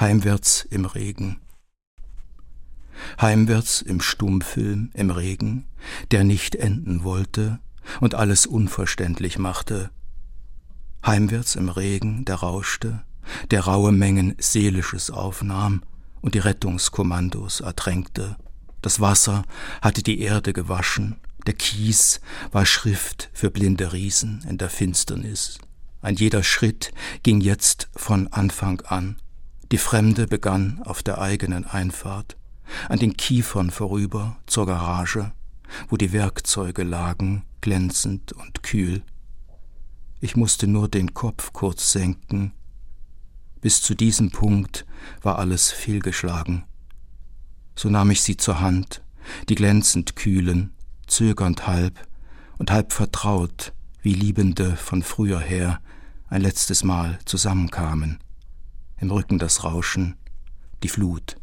Heimwärts im Regen. Heimwärts im Stummfilm im Regen, der nicht enden wollte und alles unverständlich machte. Heimwärts im Regen, der rauschte, der raue Mengen Seelisches aufnahm und die Rettungskommandos ertränkte. Das Wasser hatte die Erde gewaschen, der Kies war Schrift für blinde Riesen in der Finsternis. Ein jeder Schritt ging jetzt von Anfang an. Die Fremde begann auf der eigenen Einfahrt, an den Kiefern vorüber zur Garage, wo die Werkzeuge lagen, glänzend und kühl. Ich musste nur den Kopf kurz senken. Bis zu diesem Punkt war alles fehlgeschlagen. So nahm ich sie zur Hand, die glänzend kühlen, zögernd halb und halb vertraut, wie Liebende von früher her ein letztes Mal zusammenkamen. Im Rücken das Rauschen, die Flut.